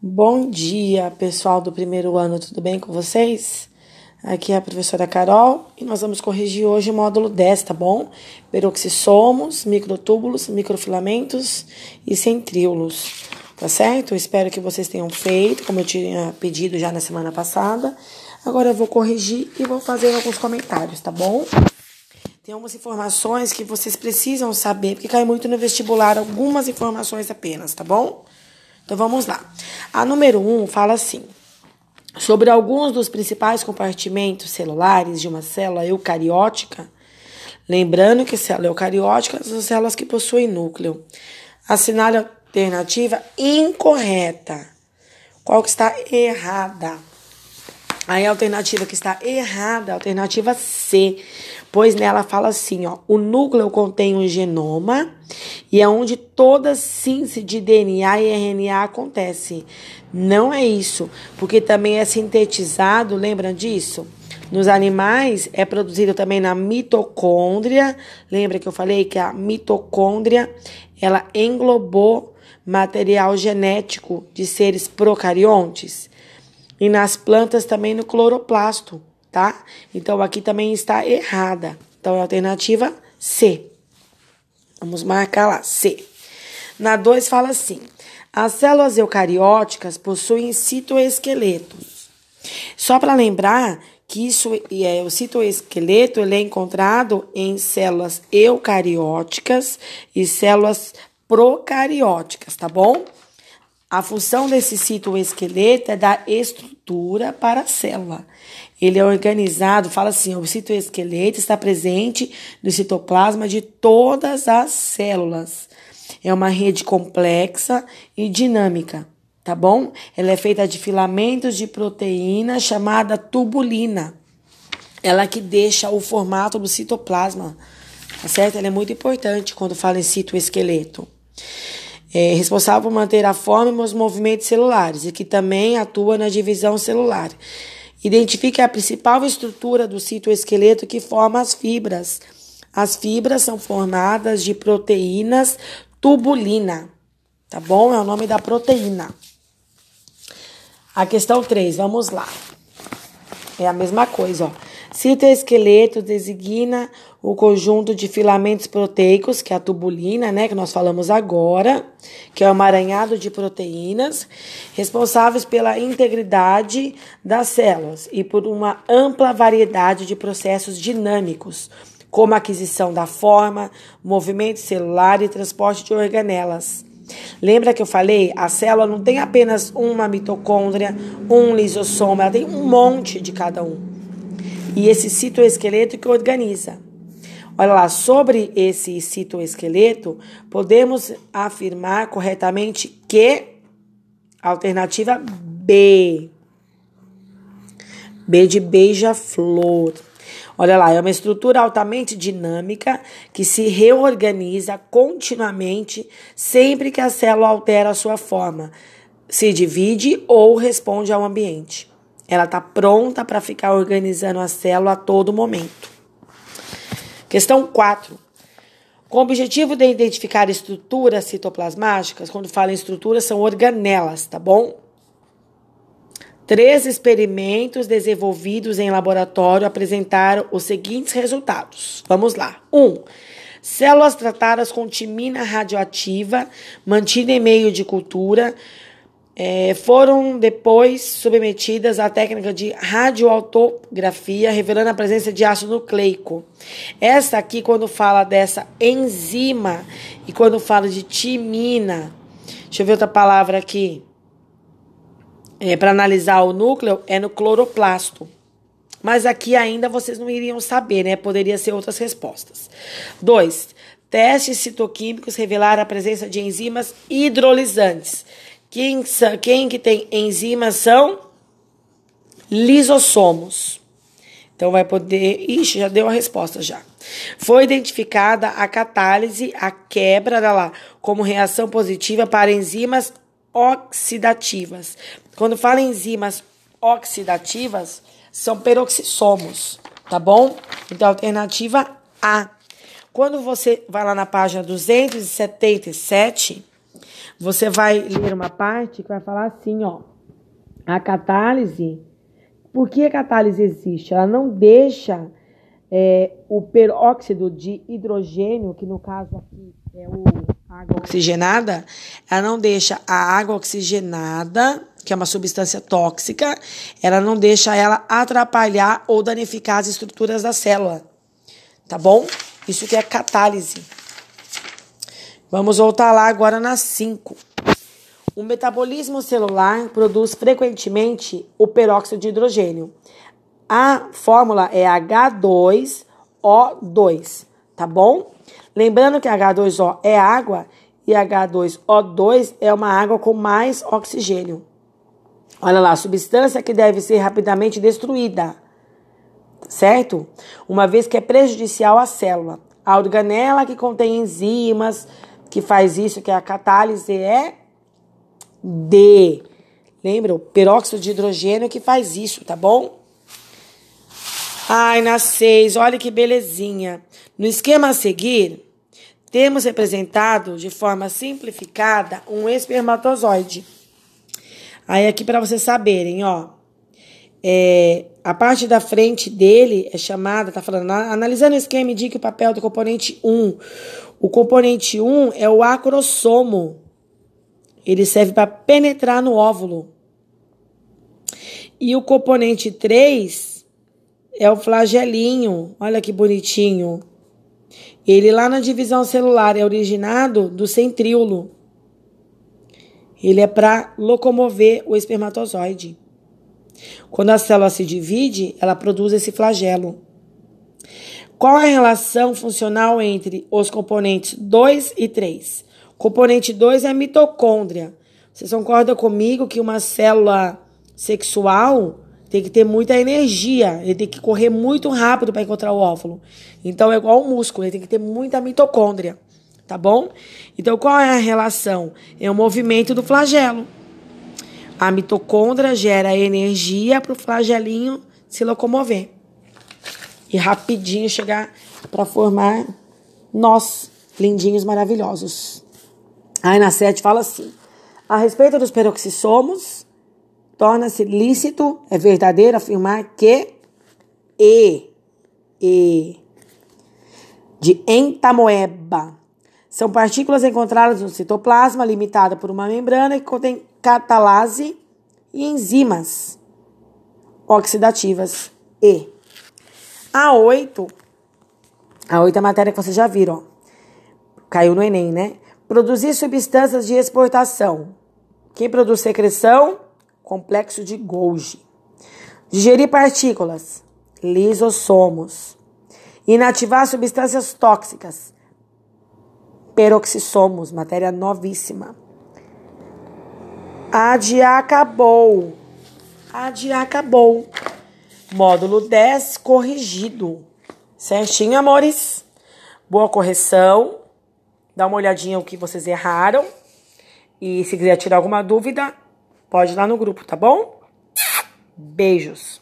Bom dia, pessoal do primeiro ano, tudo bem com vocês? Aqui é a professora Carol e nós vamos corrigir hoje o módulo 10, tá bom? Peroxissomos, microtúbulos, microfilamentos e centríolos, tá certo? Eu espero que vocês tenham feito, como eu tinha pedido já na semana passada. Agora eu vou corrigir e vou fazer alguns comentários, tá bom? Tem algumas informações que vocês precisam saber, porque cai muito no vestibular algumas informações apenas, tá bom? Então vamos lá. A número 1 um fala assim: sobre alguns dos principais compartimentos celulares de uma célula eucariótica. Lembrando que célula eucariótica são células que possuem núcleo. Assinale a alternativa incorreta. Qual que está errada? Aí a alternativa que está errada, a alternativa C, pois nela fala assim, ó, o núcleo contém um genoma e é onde toda síntese de DNA e RNA acontece. Não é isso, porque também é sintetizado, lembram disso? Nos animais é produzido também na mitocôndria. Lembra que eu falei que a mitocôndria ela englobou material genético de seres procariontes? E nas plantas também no cloroplasto, tá? Então aqui também está errada. Então é a alternativa C. Vamos marcar lá, C. Na 2 fala assim: as células eucarióticas possuem citoesqueletos. Só para lembrar que isso é o citoesqueleto, ele é encontrado em células eucarióticas e células procarióticas, tá bom? A função desse citoesqueleto é dar estrutura para a célula. Ele é organizado, fala assim, o citoesqueleto está presente no citoplasma de todas as células. É uma rede complexa e dinâmica, tá bom? Ela é feita de filamentos de proteína chamada tubulina. Ela que deixa o formato do citoplasma, tá certo? Ela é muito importante quando fala em citoesqueleto é responsável por manter a forma e os movimentos celulares e que também atua na divisão celular. Identifique a principal estrutura do citoesqueleto que forma as fibras. As fibras são formadas de proteínas tubulina, tá bom? É o nome da proteína. A questão 3, vamos lá. É a mesma coisa, ó. Citoesqueleto designa o conjunto de filamentos proteicos, que é a tubulina, né, que nós falamos agora, que é o emaranhado de proteínas, responsáveis pela integridade das células e por uma ampla variedade de processos dinâmicos, como a aquisição da forma, movimento celular e transporte de organelas. Lembra que eu falei? A célula não tem apenas uma mitocôndria, um lisossomo, ela tem um monte de cada um e esse citoesqueleto que organiza. Olha lá, sobre esse citoesqueleto, podemos afirmar corretamente que alternativa B. B de beija-flor. Olha lá, é uma estrutura altamente dinâmica que se reorganiza continuamente sempre que a célula altera a sua forma, se divide ou responde ao ambiente. Ela está pronta para ficar organizando a célula a todo momento. Questão 4. Com o objetivo de identificar estruturas citoplasmáticas, quando falo em estruturas, são organelas, tá bom? Três experimentos desenvolvidos em laboratório apresentaram os seguintes resultados. Vamos lá. 1. Um, células tratadas com timina radioativa, mantida em meio de cultura, é, foram depois submetidas à técnica de radioautografia, revelando a presença de ácido nucleico. Essa aqui, quando fala dessa enzima e quando fala de timina, deixa eu ver outra palavra aqui, é, para analisar o núcleo, é no cloroplasto. Mas aqui ainda vocês não iriam saber, né? Poderia ser outras respostas. 2. Testes citoquímicos revelaram a presença de enzimas hidrolisantes quem, quem que tem enzimas são lisossomos. Então vai poder. Ixi, já deu a resposta já. Foi identificada a catálise, a quebra, olha lá, como reação positiva para enzimas oxidativas. Quando fala enzimas oxidativas, são peroxissomos, tá bom? Então, alternativa A. Quando você vai lá na página 277, você vai ler uma parte que vai falar assim, ó. A catálise, por que a catálise existe? Ela não deixa é, o peróxido de hidrogênio, que no caso aqui é o água oxigenada, ela não deixa a água oxigenada, que é uma substância tóxica, ela não deixa ela atrapalhar ou danificar as estruturas da célula. Tá bom? Isso que é catálise. Vamos voltar lá agora na 5. O metabolismo celular produz frequentemente o peróxido de hidrogênio. A fórmula é H2O2, tá bom? Lembrando que H2O é água e H2O2 é uma água com mais oxigênio. Olha lá, substância que deve ser rapidamente destruída, certo? Uma vez que é prejudicial à célula. A organela que contém enzimas, que faz isso, que é a catálise, é D. Lembra? O peróxido de hidrogênio que faz isso, tá bom? Ai, na 6, olha que belezinha. No esquema a seguir, temos representado de forma simplificada um espermatozoide. Aí aqui para vocês saberem, ó, é, a parte da frente dele é chamada, tá falando, analisando o esquema, indique o papel do componente 1. O componente 1 é o acrossomo. Ele serve para penetrar no óvulo. E o componente 3 é o flagelinho. Olha que bonitinho. Ele lá na divisão celular é originado do centríolo. Ele é para locomover o espermatozoide. Quando a célula se divide, ela produz esse flagelo. Qual a relação funcional entre os componentes 2 e 3? Componente 2 é a mitocôndria. Vocês concordam comigo que uma célula sexual tem que ter muita energia, ele tem que correr muito rápido para encontrar o óvulo. Então é igual o músculo, ele tem que ter muita mitocôndria, tá bom? Então qual é a relação? É o movimento do flagelo. A mitocôndria gera energia para o flagelinho se locomover e rapidinho chegar para formar nós, lindinhos maravilhosos. Aí na 7 fala assim: a respeito dos peroxissomos, torna-se lícito, é verdadeiro afirmar que e, e de entamoeba são partículas encontradas no citoplasma, limitada por uma membrana que contém catalase e enzimas oxidativas E. A 8, a 8 é a matéria que vocês já viram, ó. caiu no Enem, né? Produzir substâncias de exportação. Quem produz secreção complexo de Golgi. Digerir partículas, lisossomos. Inativar substâncias tóxicas, peroxissomos, matéria novíssima. Adi acabou. Módulo 10 corrigido. Certinho, amores? Boa correção. Dá uma olhadinha o que vocês erraram. E se quiser tirar alguma dúvida, Pode ir lá no grupo, tá bom? Beijos.